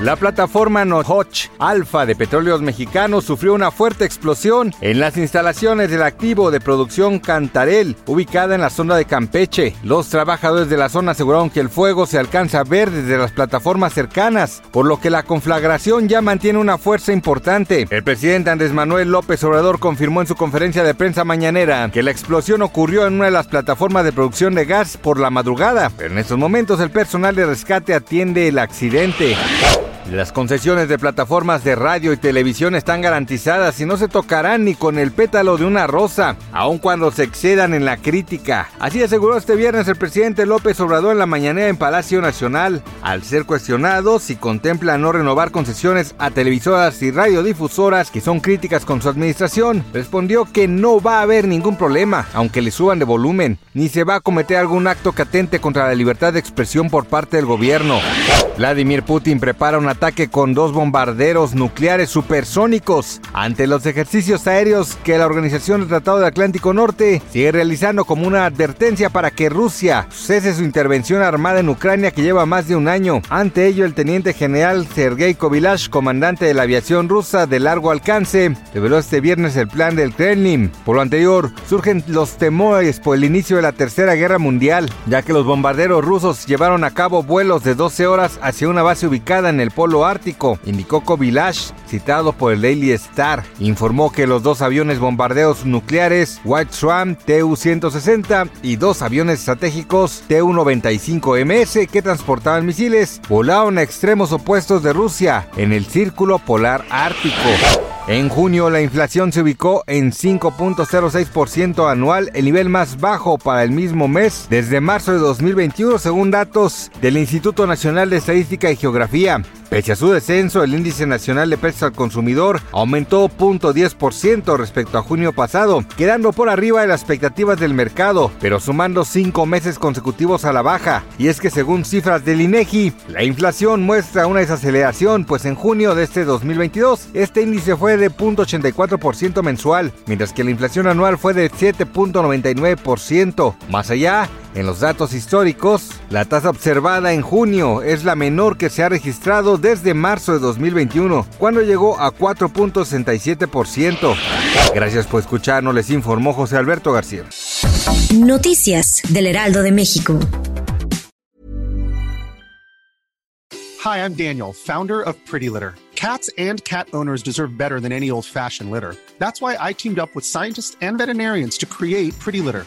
La plataforma Nohoch Alfa de Petróleos Mexicanos sufrió una fuerte explosión en las instalaciones del activo de producción Cantarel, ubicada en la zona de Campeche. Los trabajadores de la zona aseguraron que el fuego se alcanza a ver desde las plataformas cercanas, por lo que la conflagración ya mantiene una fuerza importante. El presidente Andrés Manuel López Obrador confirmó en su conferencia de prensa mañanera que la explosión ocurrió en una de las plataformas de producción de gas por la madrugada, pero en estos momentos el personal de rescate atiende el accidente. Las concesiones de plataformas de radio y televisión están garantizadas y no se tocarán ni con el pétalo de una rosa, aun cuando se excedan en la crítica. Así aseguró este viernes el presidente López Obrador en la mañanera en Palacio Nacional. Al ser cuestionado si contempla no renovar concesiones a televisoras y radiodifusoras que son críticas con su administración, respondió que no va a haber ningún problema, aunque le suban de volumen, ni se va a cometer algún acto catente contra la libertad de expresión por parte del gobierno. Vladimir Putin prepara una ataque con dos bombarderos nucleares supersónicos ante los ejercicios aéreos que la Organización del Tratado del Atlántico Norte sigue realizando como una advertencia para que Rusia cese su intervención armada en Ucrania que lleva más de un año. Ante ello, el teniente general Sergei Kovilash, comandante de la aviación rusa de largo alcance, reveló este viernes el plan del Kremlin. Por lo anterior, surgen los temores por el inicio de la Tercera Guerra Mundial, ya que los bombarderos rusos llevaron a cabo vuelos de 12 horas hacia una base ubicada en el polo ártico, indicó Kovilash, citado por el Daily Star. Informó que los dos aviones bombardeos nucleares White Swan TU-160 y dos aviones estratégicos TU-95MS que transportaban misiles volaron a extremos opuestos de Rusia en el círculo polar ártico. En junio la inflación se ubicó en 5.06% anual, el nivel más bajo para el mismo mes desde marzo de 2021 según datos del Instituto Nacional de Estadística y Geografía. Pese a su descenso, el índice nacional de precios al consumidor aumentó 0.10% respecto a junio pasado, quedando por arriba de las expectativas del mercado, pero sumando cinco meses consecutivos a la baja. Y es que según cifras del INEGI, la inflación muestra una desaceleración, pues en junio de este 2022 este índice fue de 0.84% mensual, mientras que la inflación anual fue de 7.99%. Más allá, en los datos históricos, la tasa observada en junio es la menor que se ha registrado desde marzo de 2021, cuando llegó a 4.67%. Gracias por escucharnos, les informó José Alberto García. Noticias del Heraldo de México. Hi, I'm Daniel, founder of Pretty Litter. Cats and cat owners deserve better than any old-fashioned litter. That's why I teamed up with scientists and veterinarians to create Pretty Litter.